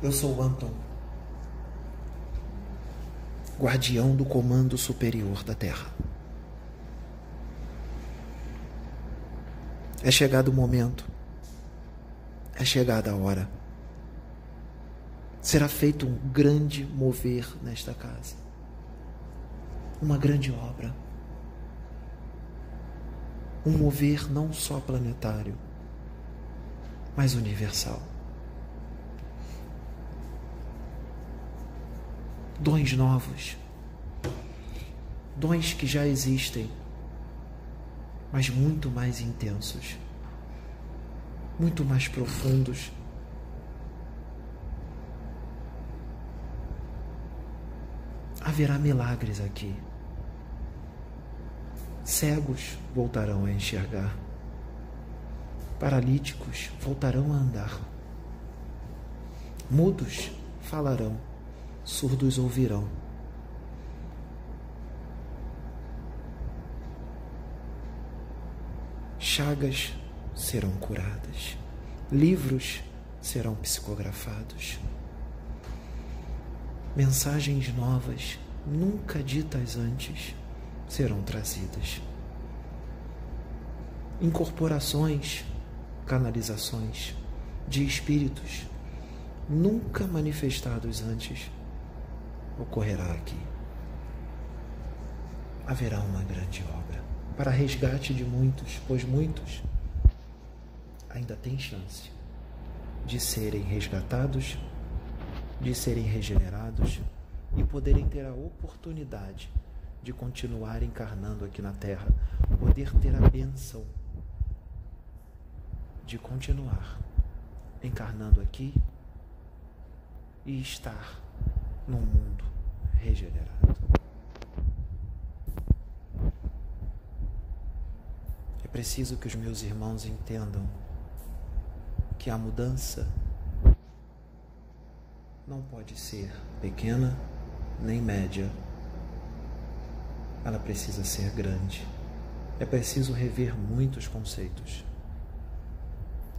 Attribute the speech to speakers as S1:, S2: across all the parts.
S1: Eu sou o Anton, guardião do comando superior da Terra. É chegado o momento, é chegada a hora. Será feito um grande mover nesta casa, uma grande obra, um mover não só planetário, mas universal. Dons novos, dons que já existem, mas muito mais intensos, muito mais profundos. Haverá milagres aqui. Cegos voltarão a enxergar. Paralíticos voltarão a andar. Mudos falarão surdos ouvirão. Chagas serão curadas, livros serão psicografados, mensagens novas, nunca ditas antes, serão trazidas. Incorporações, canalizações de espíritos nunca manifestados antes ocorrerá aqui. Haverá uma grande obra para resgate de muitos, pois muitos ainda têm chance de serem resgatados, de serem regenerados e poderem ter a oportunidade de continuar encarnando aqui na Terra, poder ter a benção de continuar encarnando aqui e estar num mundo regenerado. É preciso que os meus irmãos entendam que a mudança não pode ser pequena nem média. Ela precisa ser grande. É preciso rever muitos conceitos.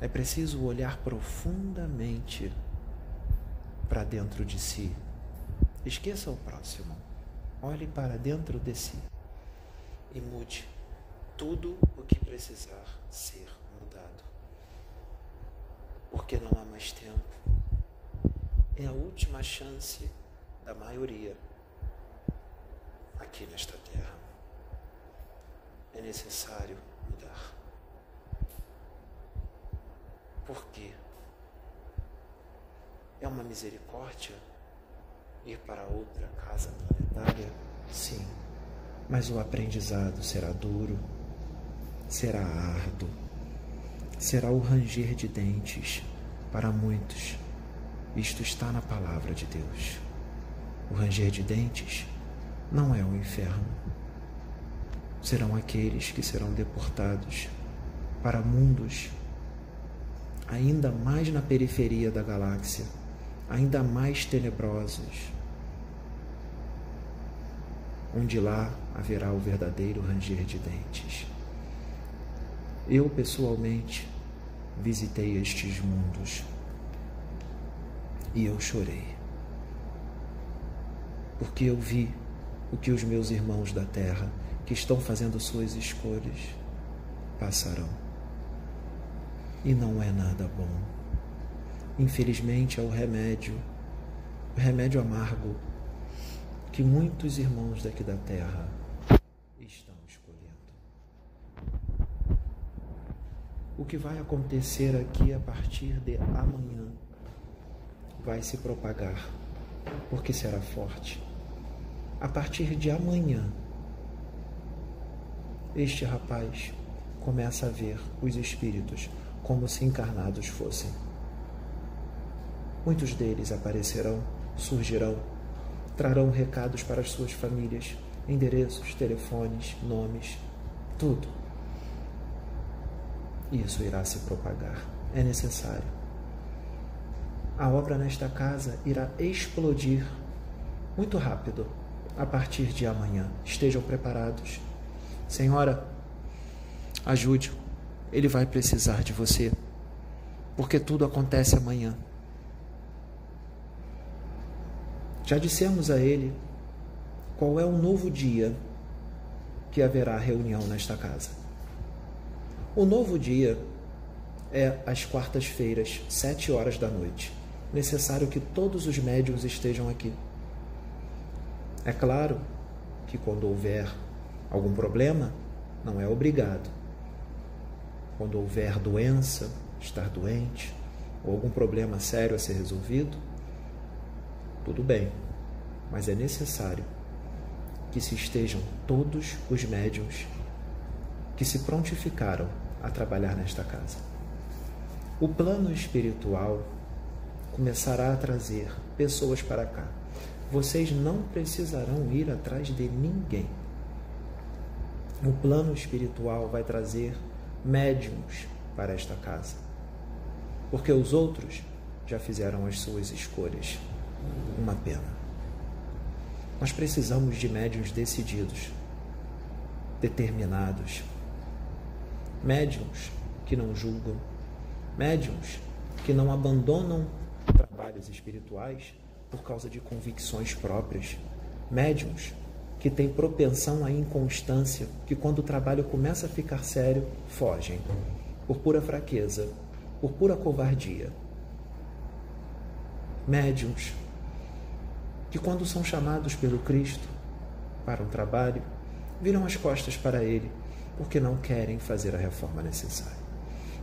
S1: É preciso olhar profundamente para dentro de si Esqueça o próximo. Olhe para dentro de si e mude tudo o que precisar ser mudado. Porque não há mais tempo. É a última chance da maioria aqui nesta terra. É necessário mudar. Por quê? É uma misericórdia ir para outra casa planetária? Sim, mas o aprendizado será duro, será árduo, será o ranger de dentes para muitos. Isto está na palavra de Deus. O ranger de dentes não é o inferno. Serão aqueles que serão deportados para mundos ainda mais na periferia da galáxia, ainda mais tenebrosos, onde lá haverá o verdadeiro ranger de dentes. Eu, pessoalmente, visitei estes mundos e eu chorei, porque eu vi o que os meus irmãos da terra, que estão fazendo suas escolhas, passarão. E não é nada bom. Infelizmente é o remédio, o remédio amargo que muitos irmãos daqui da terra estão escolhendo. O que vai acontecer aqui a partir de amanhã vai se propagar, porque será forte. A partir de amanhã, este rapaz começa a ver os espíritos como se encarnados fossem. Muitos deles aparecerão, surgirão trarão recados para as suas famílias, endereços, telefones, nomes, tudo. Isso irá se propagar. É necessário. A obra nesta casa irá explodir muito rápido a partir de amanhã. Estejam preparados. Senhora, ajude-o. Ele vai precisar de você. Porque tudo acontece amanhã. Já dissemos a ele qual é o novo dia que haverá reunião nesta casa. O novo dia é às quartas-feiras, sete horas da noite. Necessário que todos os médiums estejam aqui. É claro que quando houver algum problema, não é obrigado. Quando houver doença, estar doente, ou algum problema sério a ser resolvido, tudo bem, mas é necessário que se estejam todos os médiums que se prontificaram a trabalhar nesta casa. O plano espiritual começará a trazer pessoas para cá. Vocês não precisarão ir atrás de ninguém. O plano espiritual vai trazer médiums para esta casa. Porque os outros já fizeram as suas escolhas. Uma pena. Nós precisamos de médiums decididos, determinados, médiums que não julgam, médiums que não abandonam trabalhos espirituais por causa de convicções próprias, médiums que têm propensão à inconstância, que quando o trabalho começa a ficar sério, fogem por pura fraqueza, por pura covardia. Médiums que quando são chamados pelo Cristo para um trabalho, viram as costas para ele porque não querem fazer a reforma necessária,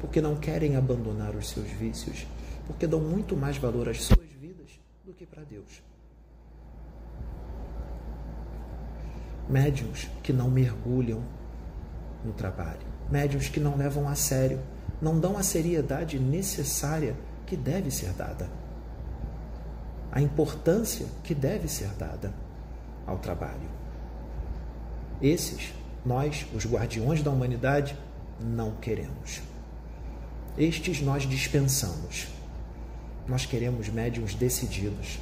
S1: porque não querem abandonar os seus vícios, porque dão muito mais valor às suas vidas do que para Deus. Médiuns que não mergulham no trabalho, médiuns que não levam a sério, não dão a seriedade necessária que deve ser dada, a importância que deve ser dada ao trabalho. Esses nós, os guardiões da humanidade, não queremos. Estes nós dispensamos. Nós queremos médiums decididos,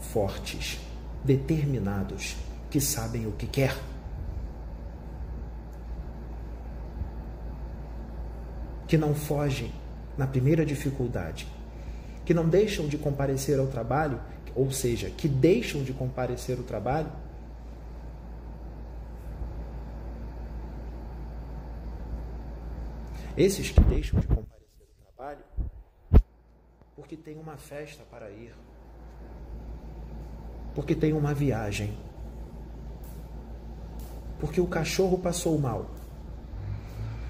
S1: fortes, determinados, que sabem o que quer. Que não fogem na primeira dificuldade, que não deixam de comparecer ao trabalho, ou seja, que deixam de comparecer ao trabalho Esses que deixam de comparecer ao trabalho porque tem uma festa para ir, porque tem uma viagem, porque o cachorro passou mal,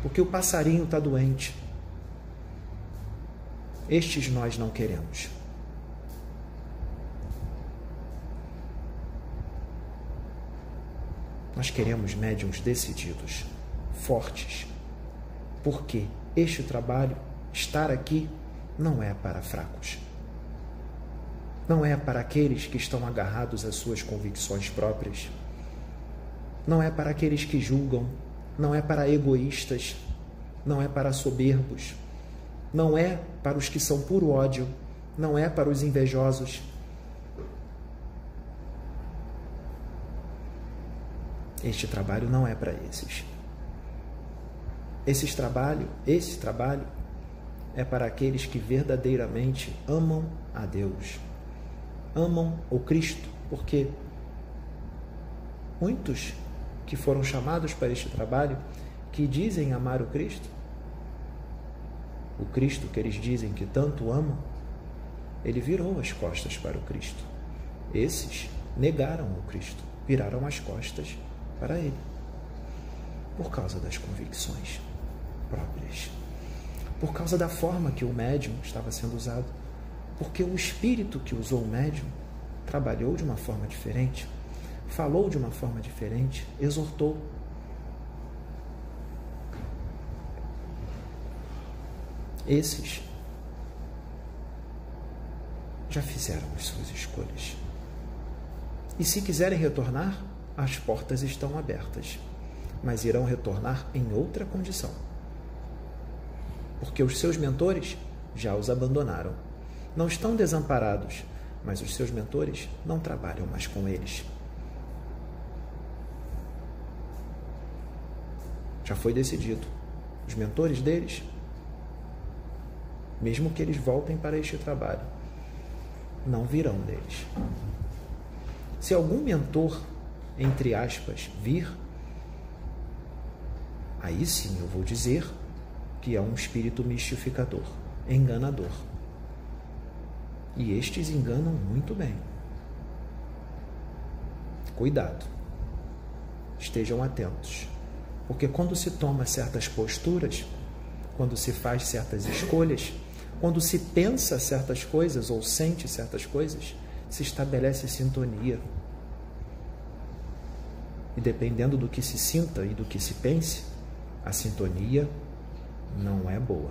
S1: porque o passarinho está doente. Estes nós não queremos. Nós queremos médiums decididos, fortes, porque este trabalho, estar aqui, não é para fracos. Não é para aqueles que estão agarrados às suas convicções próprias. Não é para aqueles que julgam. Não é para egoístas. Não é para soberbos. Não é para os que são puro ódio. Não é para os invejosos. Este trabalho não é para esses. Esses trabalho, esse trabalho é para aqueles que verdadeiramente amam a Deus, amam o Cristo, porque muitos que foram chamados para este trabalho, que dizem amar o Cristo, o Cristo que eles dizem que tanto amam, ele virou as costas para o Cristo. Esses negaram o Cristo, viraram as costas para ele, por causa das convicções próprias. Por causa da forma que o médium estava sendo usado. Porque o espírito que usou o médium trabalhou de uma forma diferente, falou de uma forma diferente, exortou. Esses já fizeram as suas escolhas. E se quiserem retornar, as portas estão abertas, mas irão retornar em outra condição porque os seus mentores já os abandonaram. Não estão desamparados, mas os seus mentores não trabalham mais com eles. Já foi decidido. Os mentores deles, mesmo que eles voltem para este trabalho, não virão deles. Se algum mentor, entre aspas, vir, aí sim eu vou dizer que é um espírito mistificador, enganador. E estes enganam muito bem. Cuidado. Estejam atentos. Porque quando se toma certas posturas, quando se faz certas escolhas, quando se pensa certas coisas ou sente certas coisas, se estabelece sintonia. E dependendo do que se sinta e do que se pense, a sintonia não é boa.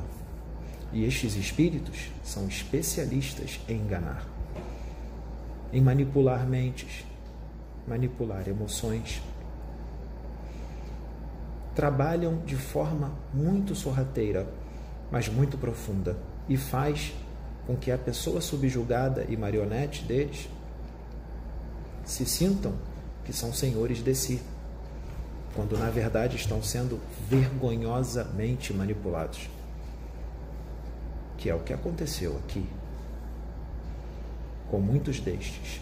S1: E estes espíritos são especialistas em enganar, em manipular mentes, manipular emoções. Trabalham de forma muito sorrateira, mas muito profunda, e faz com que a pessoa subjugada e marionete deles se sintam que são senhores de si, quando na verdade estão sendo vergonhosamente manipulados. Que é o que aconteceu aqui com muitos destes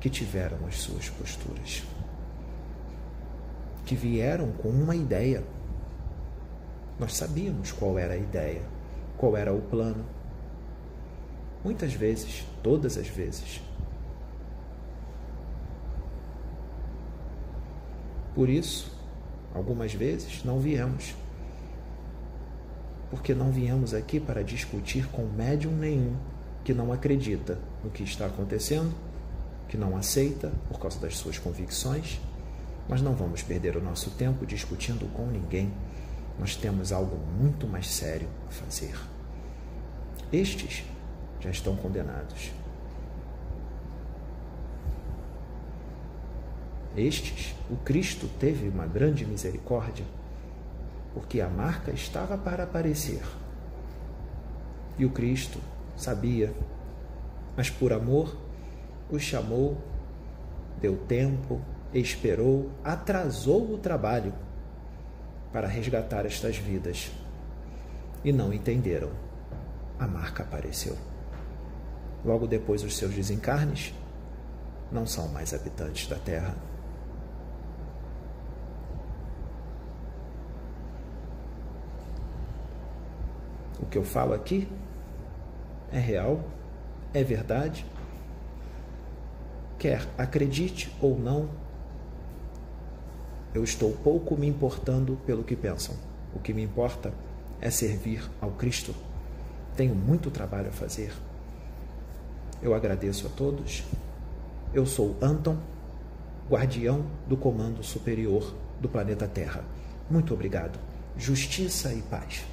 S1: que tiveram as suas posturas, que vieram com uma ideia. Nós sabíamos qual era a ideia, qual era o plano. Muitas vezes, todas as vezes. Por isso, algumas vezes não viemos. Porque não viemos aqui para discutir com médium nenhum que não acredita no que está acontecendo que não aceita por causa das suas convicções, mas não vamos perder o nosso tempo discutindo com ninguém. Nós temos algo muito mais sério a fazer. Estes já estão condenados. Estes, o Cristo teve uma grande misericórdia, porque a marca estava para aparecer. E o Cristo sabia, mas por amor o chamou, deu tempo, esperou, atrasou o trabalho para resgatar estas vidas. E não entenderam. A marca apareceu. Logo depois, os seus desencarnes não são mais habitantes da Terra. O que eu falo aqui é real, é verdade quer acredite ou não, eu estou pouco me importando pelo que pensam. O que me importa é servir ao Cristo. Tenho muito trabalho a fazer. Eu agradeço a todos. Eu sou Anton, guardião do Comando Superior do planeta Terra. Muito obrigado. Justiça e paz.